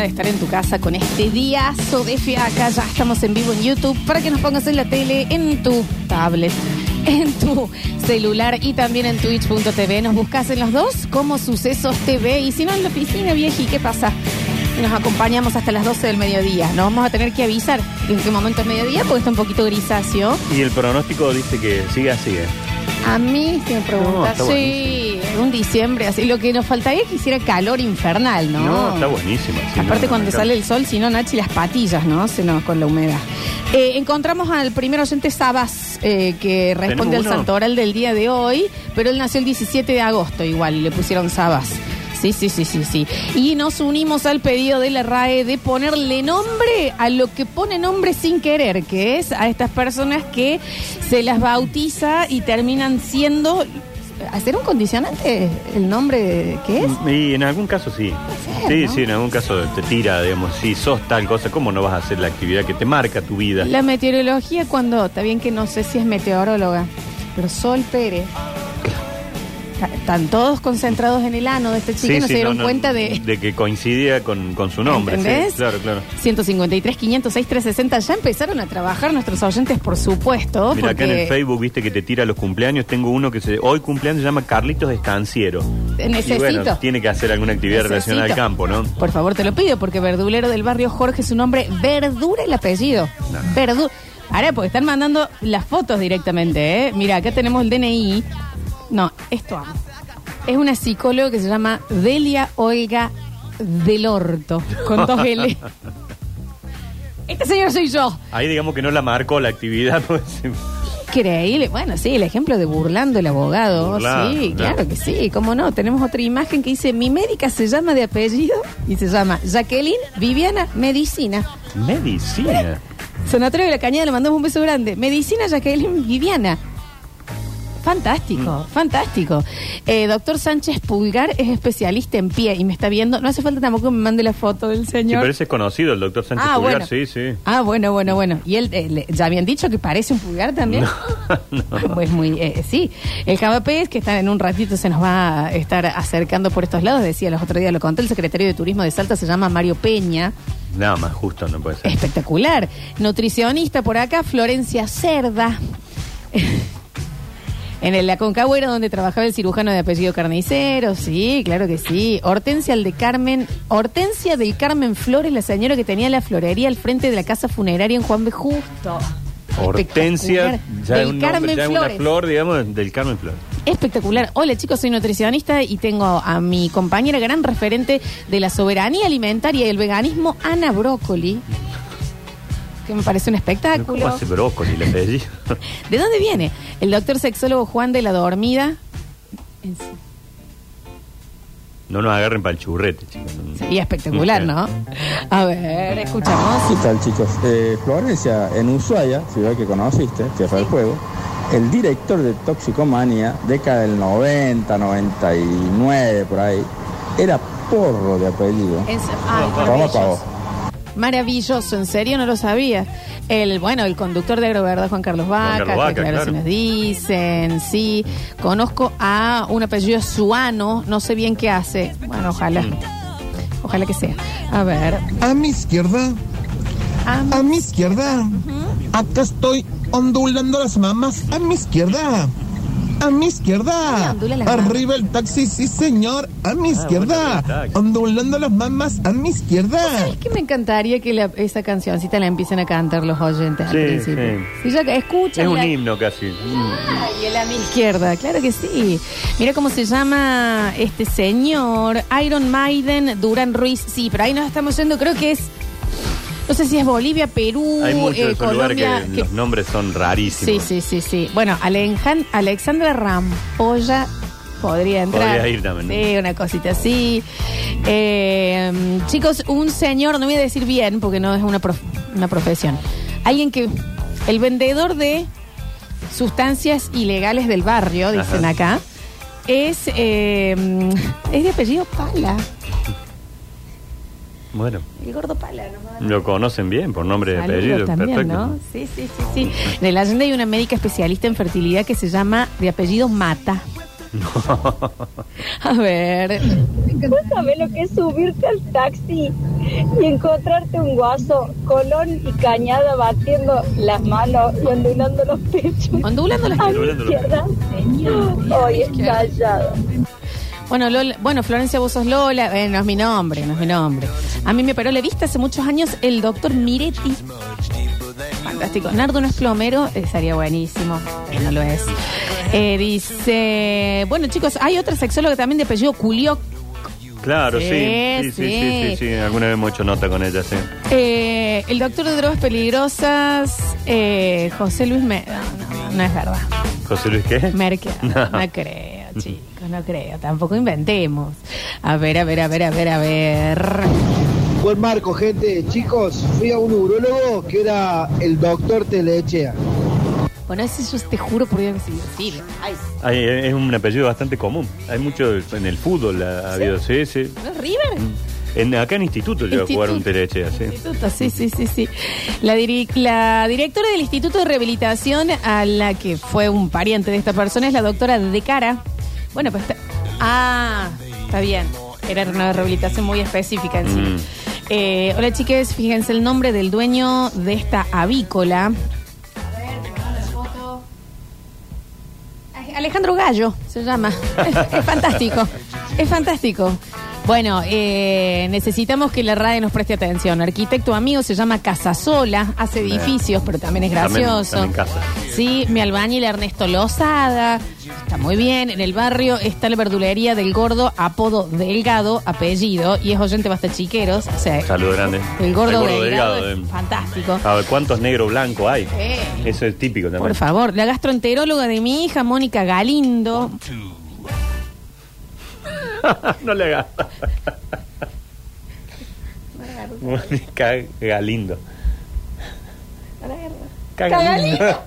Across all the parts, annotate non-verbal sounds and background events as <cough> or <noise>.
de estar en tu casa con este diazo de fiaca. Ya estamos en vivo en YouTube para que nos pongas en la tele, en tu tablet, en tu celular y también en twitch.tv. Nos buscas en los dos como Sucesos TV y si no en la oficina, vieji, ¿qué pasa? Nos acompañamos hasta las 12 del mediodía. Nos vamos a tener que avisar en qué momento es mediodía porque está un poquito grisáceo. Y el pronóstico dice que sigue así, ¿eh? A mí, si me No, preguntas, está sí, un diciembre así. Lo que nos faltaría es que hiciera calor infernal, ¿no? No, está buenísimo. sí, Aparte no, cuando sale el sol, si no, Nachi, las patillas, ¿no? Se nos, con la humedad. Eh, encontramos al primer oyente Sabas, eh, que responde al ¿Tenemos uno? santoral del día de hoy, pero él nació el 17 de agosto igual y le pusieron Sabas. Sí, sí, sí, sí, sí. Y nos unimos al pedido de la RAE de ponerle nombre a lo que pone nombre sin querer, que es a estas personas que se las bautiza y terminan siendo... ¿Hacer un condicionante el nombre que es? Y en algún caso sí. ser, Sí, ¿no? sí, en algún caso te tira, digamos, si sos tal cosa, ¿cómo no vas a hacer la actividad que te marca tu vida? La meteorología cuando, está bien que no sé si es meteoróloga, pero Sol Pérez. Están todos concentrados en el ano de este chico y no se dieron no, no, cuenta de... que coincidía con, con su nombre. sí, claro, claro. 153, 506, 360. Ya empezaron a trabajar nuestros oyentes, por supuesto. Mira, acá en porque el Facebook, viste que te tira los cumpleaños. Tengo uno que se, hoy cumpleaños se llama Carlitos Estanciero. Necesito. Y bueno, tiene que hacer alguna actividad Necesito. relacionada al campo, ¿no? Por favor, te lo pido, porque verdulero del barrio Jorge, su nombre, Verdura el apellido. No. Verdura. Ahora, porque están mandando las fotos directamente, ¿eh? Mira, acá tenemos el DNI. No, esto amo. Es una psicóloga que se llama Delia Olga del Orto, con dos L. <laughs> Este señor soy yo. Ahí digamos que no la marcó la actividad. <laughs> pues, Increíble. Bueno, sí, el ejemplo de burlando el abogado. Sí, claro. claro que sí. ¿Cómo no? Tenemos otra imagen que dice, mi médica se llama de apellido y se llama Jacqueline Viviana Medicina. Medicina. <laughs> Sonatorio de la Cañada, le mandamos un beso grande. Medicina Jacqueline Viviana. Fantástico, fantástico. Eh, doctor Sánchez Pulgar es especialista en pie y me está viendo. No hace falta tampoco que me mande la foto del Sí, señor. pero ese es conocido, el doctor Sánchez Ah, Pulgar, bueno. sí, sí. Ah, bueno, bueno, bueno. ¿Y él, eh, le- ya habían dicho que parece un pulgar también? <laughs> Pues muy, eh, sí. El Javapés, que está en un ratito, se nos va a estar acercando por estos lados. Decía los otros días, lo conté, el secretario de Turismo de Salta se llama Mario Peña. Nada más justo no puede ser. Espectacular. Nutricionista por acá, Florencia Cerda. En el Aconcagua era donde trabajaba el cirujano de apellido Carnicero, sí, claro que sí. Hortensia el de Carmen, Hortensia del Carmen Flores, la señora que tenía la florería al frente de la casa funeraria en Juan B. Justo. Hortensia, ya del un nombre, ya una Flores. flor, digamos, del Carmen Flor. Espectacular. Hola chicos, soy nutricionista y tengo a mi compañera gran referente de la soberanía alimentaria y el veganismo, Ana Brócoli, que me parece un espectáculo. ¿Cómo hace brócoli apellido? <laughs> ¿De dónde viene? El doctor sexólogo Juan de la Dormida. En- No nos agarren para el churrete, chicos. Sería espectacular, ¿no? A ver, escuchamos. ¿Qué tal chicos? Eh, Florencia, en Ushuaia, ciudad que conociste, Tierra del Fuego, el director de Toxicomanía, década del 90, 99, por ahí, era porro de apellido. En- ay, Toma maravilloso. pavo. Maravilloso, en serio no lo sabía. El, bueno, el conductor de Agroverdad, Juan Carlos Vaca, Carlos Vaca, que claro, claro. se nos dicen, sí. Conozco a un apellido suano, no sé bien qué hace. Bueno, ojalá. Mm. Ojalá que sea. A ver. A mi izquierda, a mi izquierda. Acá estoy ondulando las mamas. A mi izquierda. A mi izquierda. Arriba el taxi, sí señor. A mi izquierda. el taxi. Ondulando las mamas. A mi izquierda. Es que me encantaría que la- esa cancioncita la empiecen a cantar los oyentes Sí, al principio. sí. Si ya escuchan Es un la- himno casi. Ay, el a mi izquierda, claro que sí. Mira cómo se llama este señor, Iron Maiden, Duran Ruiz. Sí, pero ahí nos estamos yendo, creo que es, no sé si es Bolivia, Perú, Hay muchos eh, esos lugares Colombia. que que- los nombres son Sí, rarísimos. sí, sí, sí. Bueno, Alejan- Alexandra Rampolla podría entrar. Podría ir también, ¿no? Sí, una cosita así. Eh, chicos, un señor, no voy a decir bien porque no es una, prof- una profesión. Alguien que, el vendedor de sustancias ilegales del barrio, dicen Ajá. acá, es, eh, es de apellido Pala. Bueno, El gordo Pala, nomás. lo conocen bien por nombre de Saludos apellido. también, Perfecto. ¿no? Sí, sí, sí, sí. En el Allende hay una médica especialista en fertilidad que se llama de apellido Mata. <laughs> A ver. ¿Vos sabés lo que es subirte al taxi y encontrarte un guaso, colón y cañada batiendo las manos y ondulando los pechos? Ondulando las A mi Ondulando los izquierda. Hoy estallado. Bueno, Lola- bueno, Florencia, vos sos Lola. Eh, no es mi nombre, no es mi nombre. A mí me paró la vista hace muchos años el doctor Miretti. Fantástico. Nardo no es plomero, eh, sería buenísimo. Eh, no lo es. Eh, dice, bueno chicos, hay otra sexóloga también de apellido Culio. Claro, Sí, sí. Sí, sí, sí, sí. Alguna vez hemos hecho nota con ella, sí. Eh, el doctor de drogas peligrosas, eh, José Luis. No, no, no es verdad. José Luis, ¿qué? Merkel. <laughs> No. No. creo, chicos, no creo. Tampoco inventemos. A ver, a ver, a ver, a ver, a ver. Buen marco, gente. Chicos, fui a un urólogo que era el doctor Telechea. Bueno, ese yo te juro por Dios que sí. sí. Ay, Ay, es un apellido bastante común. Hay mucho en el fútbol, ha, ha habido, sí, sí. ¿no es River? En, acá en instituto llegó a jugar un Instituto. telechea, sí. Instituto, sí, sí, sí, sí. La, diri- la directora del Instituto de Rehabilitación, a la que fue un pariente de esta persona, es la doctora De Cara. Bueno, pues está... Ah, está bien. Era una rehabilitación muy específica en sí. Mm. Eh, hola, chiques. Fíjense el nombre del dueño de esta avícola. A ver, la foto. Alejandro Gallo se llama. <laughs> Es, es fantástico. Es fantástico. Bueno, eh, necesitamos que la RAE nos preste atención. Arquitecto amigo se llama Casasola, hace edificios, pero también es gracioso. también casa. Sí, mi albañil Ernesto Lozada. Está muy bien. En el barrio está la verdulería del gordo, apodo Delgado, apellido, y es oyente basta chiqueros. O sea, Saludo grande. el gordo, delgado, delgado, es eh. fantástico. A ver, ¿cuántos negro blanco hay? Eso es típico también. Por favor, la gastroenteróloga de mi hija, Mónica Galindo. <laughs> no le hagas. Mónica Galindo. Galindo.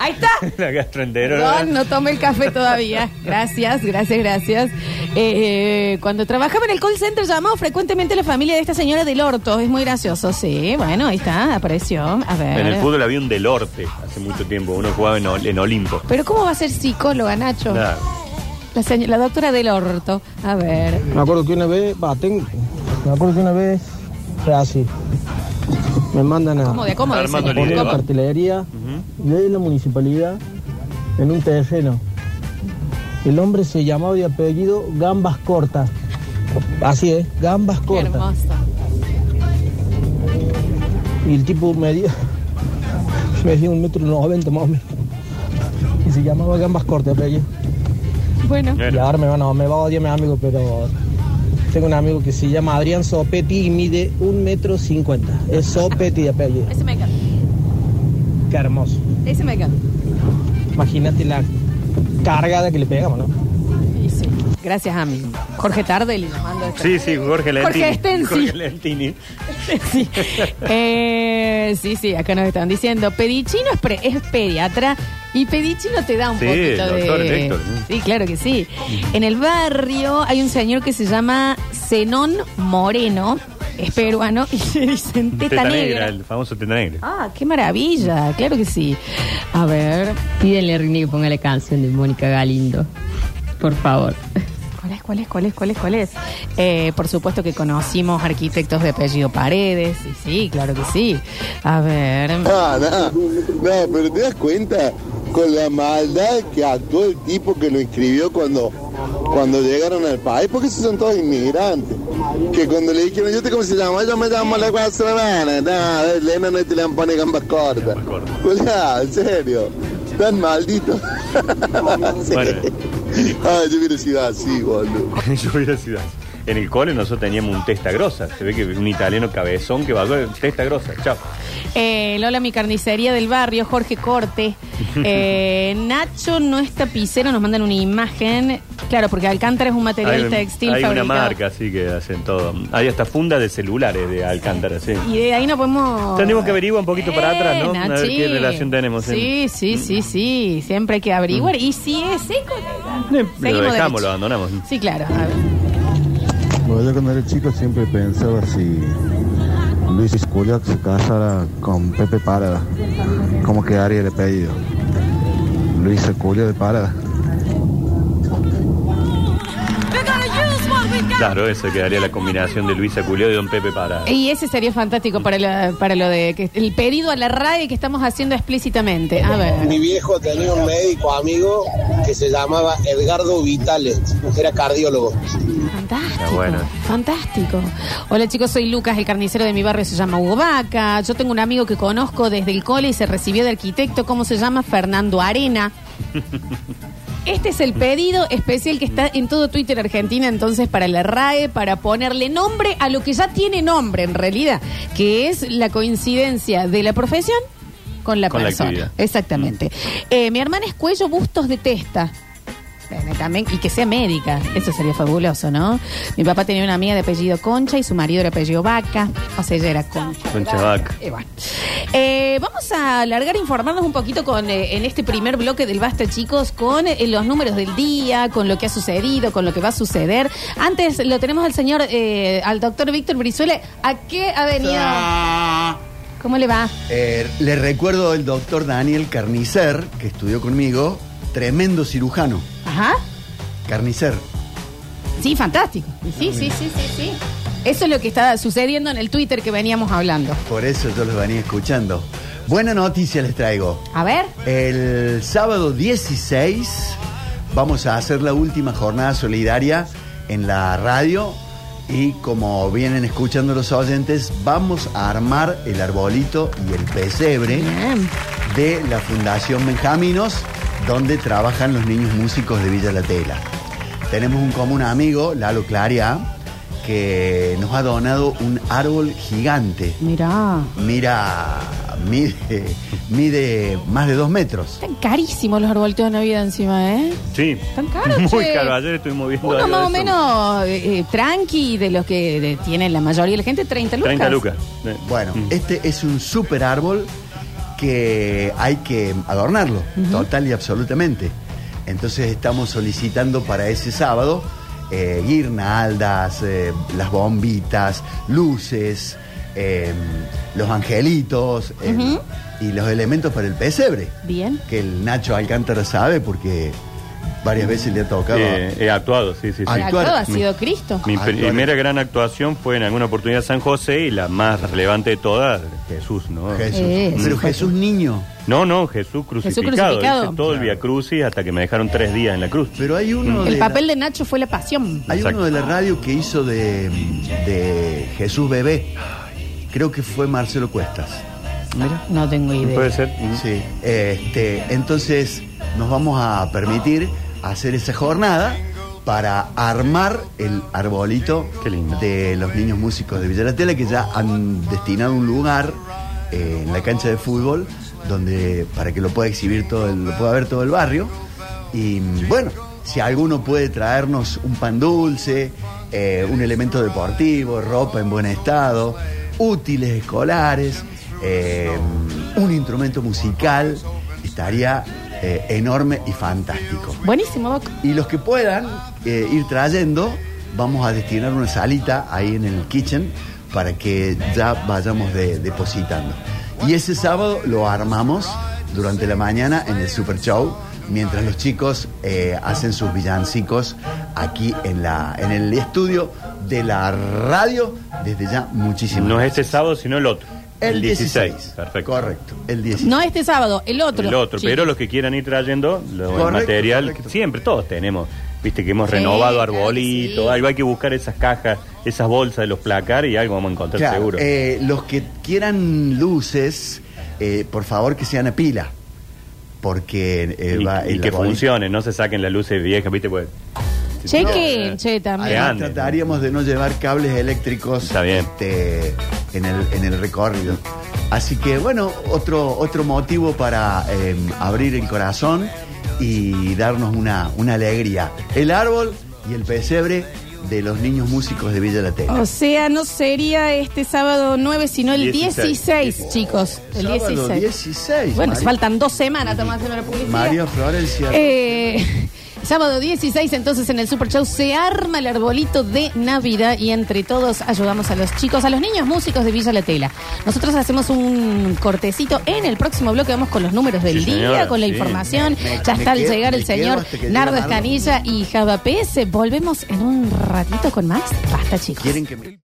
Ahí está. <laughs> Perdón, no tome el café todavía. Gracias, gracias, gracias. Eh, eh, cuando trabajaba en el call center llamaba frecuentemente a la familia de esta señora del orto. Es muy gracioso, sí. Bueno, ahí está, apareció. A ver. En el fútbol había un Delorte hace mucho tiempo. Uno jugaba en, en Olimpo. Pero ¿cómo va a ser psicóloga, Nacho? Claro. La, la doctora del orto. A ver. Me acuerdo que una vez, va, tengo, me acuerdo que una vez fue así. Me mandan a, ¿Cómo de cómo de Armando? Lidero. una ¿Cómo? cartelería de la municipalidad en un terreno. El hombre se llamaba de apellido Gambas Cortas. Así es, Gambas Qué Cortas. hermoso. Y el tipo medía, <laughs> medía un metro noventa más o menos. Y se llamaba Gambas Cortas, apellido. Bueno. Y ahora me va, no, me va a odiar mi amigo, pero tengo un amigo que se llama Adrián Sopetti y mide un metro cincuenta. Es Sopetti de apellido. Ese me encanta. Qué hermoso. Ese me encanta. Imagínate la cargada que le pegamos, ¿no? Gracias a mi Jorge Tardelli. le mando esto. sí, sí, Jorge Lentini. Jorge Stensi. Jorge Lentini. <laughs> sí. Eh, sí, sí, acá nos están diciendo. Pedicino es, pre- es pediatra y Pedicino te da un Sí, poquito doctor de. Héctor, sí. Sí, claro que sí. En el barrio hay un señor que se llama Zenón Moreno, es peruano, y le dicen teta, Teta negra. negra, el famoso teta negra. Ah, qué maravilla, claro que sí. A ver, Pídenle a Rini que ponga la canción de Mónica Galindo. Por favor. ¿Cuál es, cuál es, cuál es, cuál es, cuál es? Eh, por supuesto que conocimos arquitectos de apellido Paredes, sí, sí, claro que sí. A ver. No, no, no, pero te das cuenta con la maldad que actuó el tipo que lo inscribió cuando, cuando llegaron al país, porque esos son todos inmigrantes. Que cuando le dijeron, ¿yo te cómo se llama? Yo me llamo la Guasamana. No, Elena no te le pone gambas cortas. cortas. Cuidado, en serio. Tan maldito. <laughs> Sí. Bueno. Ay, yo hubiera sido así, boludo. <laughs> Yo hubiera sido así. En el cole nosotros teníamos un testa grosa. Se ve que un italiano cabezón que va a testa grosa. Chao. Eh, Lola, mi carnicería del barrio, Jorge Corte. <laughs> Eh, Nacho no es tapicero, nos mandan una imagen. Claro, porque Alcántara es un material Hay, textil hay una marca así que hacen todo. Hay hasta funda de celulares de Alcántara, sí. Y de ahí no podemos. Tenemos que averiguar un poquito para atrás, ¿no? A ver Nachi. qué relación tenemos, Sí, ¿eh? sí, sí, sí. Siempre hay que averiguar. Y si es seco, Eh, Lo seguimos dejamos, derecho. lo abandonamos. Sí, claro. A ver. Bueno, yo cuando era chico siempre pensaba si Luis Esculiac se casara con Pepe Parada, ¿cómo quedaría el apellido? Luis Esculiac de Parada. Claro, esa quedaría la combinación de Luisa Culeo y Don Pepe Parada. Y ese sería fantástico para, la- para lo de que el pedido a la RAE que estamos haciendo explícitamente. A ver. Mi viejo tenía un médico amigo que se llamaba Edgardo Vitale, era cardiólogo. Fantástico. Bueno. Fantástico. Hola chicos, soy Lucas, el carnicero de mi barrio se llama Hugo Vaca. Yo tengo un amigo que conozco desde el cole y se recibió de arquitecto. ¿Cómo se llama? Fernando Arena. <laughs> Este es el pedido especial que está en todo Twitter Argentina, entonces para la RAE, para ponerle nombre a lo que ya tiene nombre en realidad, que es la coincidencia de la profesión con la Con persona. Exactamente. Eh, mi hermana es cuello bustos de testa. Bueno, también, y que sea médica, eso sería fabuloso, ¿no? Mi papá tenía una amiga de apellido Concha y su marido era apellido Vaca, o sea, ella era Concha. Concha Vaca. Eh, bueno. Eh, vamos a alargar, informarnos un poquito con eh, en este primer bloque del Basta, chicos, con eh, los números del día, con lo que ha sucedido, con lo que va a suceder. Antes lo tenemos al señor, eh, al doctor Víctor Brizuela. ¿A qué ha venido? ¿Cómo le va? Eh, le recuerdo el doctor Daniel Carnicer, que estudió conmigo, tremendo cirujano. Ajá. Carnicer. Sí, fantástico. Sí, sí, sí, sí, sí. Eso es lo que está sucediendo en el Twitter que veníamos hablando. Por eso yo los venía escuchando. Buena noticia les traigo. A ver. El sábado 16 vamos a hacer la última jornada solidaria en la radio y como vienen escuchando los oyentes, vamos a armar el arbolito y el pesebre de la Fundación Benjaminos, donde trabajan los niños músicos de Villa La Tela. Tenemos un común amigo, Lalo Claria, que nos ha donado un árbol gigante. Mira. Mira, mide, mide más de dos metros. Están carísimos los arbolitos de Navidad encima, ¿eh? Sí. Están caros, Muy che. caro. Ayer estuvimos viendo Uno algo más de o eso. menos eh, eh, tranqui de los que de- tienen la mayoría de la gente, 30 lucas. 30 lucas. Eh, Bueno, este es un super árbol que hay que adornarlo, total y absolutamente. Entonces estamos solicitando para ese sábado eh, guirnaldas, eh, las bombitas, luces, eh, los angelitos eh, y los elementos para el pesebre. Bien. Que el Nacho Alcántara sabe porque varias veces le ha tocado. Eh, he actuado, sí, sí, sí. Actuar. Ha sido Cristo. Mi Actuar. primera gran actuación fue en alguna oportunidad San José y la más relevante de todas, Jesús, ¿no? Jesús. Eh, Pero. Jesús niño. No, no, Jesús crucificado. crucificado. Hice todo el Via Crucis hasta que me dejaron tres días en la cruz. Pero hay uno El de papel de Nacho fue la pasión. Hay Exacto. uno de la radio que hizo de, de Jesús Bebé. Creo que fue Marcelo Cuestas. Mira. No tengo idea. Puede ser. Sí. Este, entonces nos vamos a permitir hacer esa jornada para armar el arbolito Qué lindo. de los niños músicos de Villa La Tela que ya han destinado un lugar eh, en la cancha de fútbol donde para que lo pueda exhibir todo el, lo pueda ver todo el barrio y bueno si alguno puede traernos un pan dulce eh, un elemento deportivo ropa en buen estado útiles escolares eh, un instrumento musical estaría eh, enorme y fantástico Buenísimo, Doc. y los que puedan eh, ir trayendo, vamos a destinar una salita ahí en el kitchen para que ya vayamos de- depositando. Y ese sábado lo armamos durante la mañana en el Super Show, mientras los chicos eh, hacen sus villancicos aquí en, la, en el estudio de la radio desde ya muchísimas No es este sábado, sino el otro. El 16. Perfecto. Correcto, el 16. No este sábado, el otro. El otro, chicos. pero los que quieran ir trayendo lo- el material, correcto. siempre todos tenemos. Viste que hemos Sí, renovado claro que arbolito, sí. algo hay que buscar esas cajas, esas bolsas de los placar y algo vamos a encontrar Claro, seguro. eh, los que quieran luces, eh, por favor que sean a pila. Porque eh, y va y que funcionen, no se saquen las luces viejas, viste, pues. Chequen, No, che, también. Además, trataríamos de no llevar cables eléctricos Está bien. este, en, el, en el recorrido. Así que, bueno, otro, otro motivo para eh, abrir el corazón y darnos una, una alegría. El árbol y el pesebre de los niños músicos de Villa La Tela. O sea, no sería este sábado 9, sino el 16, 16, chicos. El Sábado 16. 16. Bueno, María- faltan dos semanas, estamos haciendo la publicidad. María Florencia. Eh, Sábado 16, entonces en el Super Show se arma el arbolito de Navidad y entre todos ayudamos a los chicos, a los niños músicos de Villa La Tela. Nosotros hacemos un cortecito en el próximo bloque, vamos con los números del Sí, día, señora, con la sí. información. Me- ya me está al llegar el señor Nardo. Escanilla y Java PS. Volvemos en un ratito con más. Basta, chicos. Quieren que me-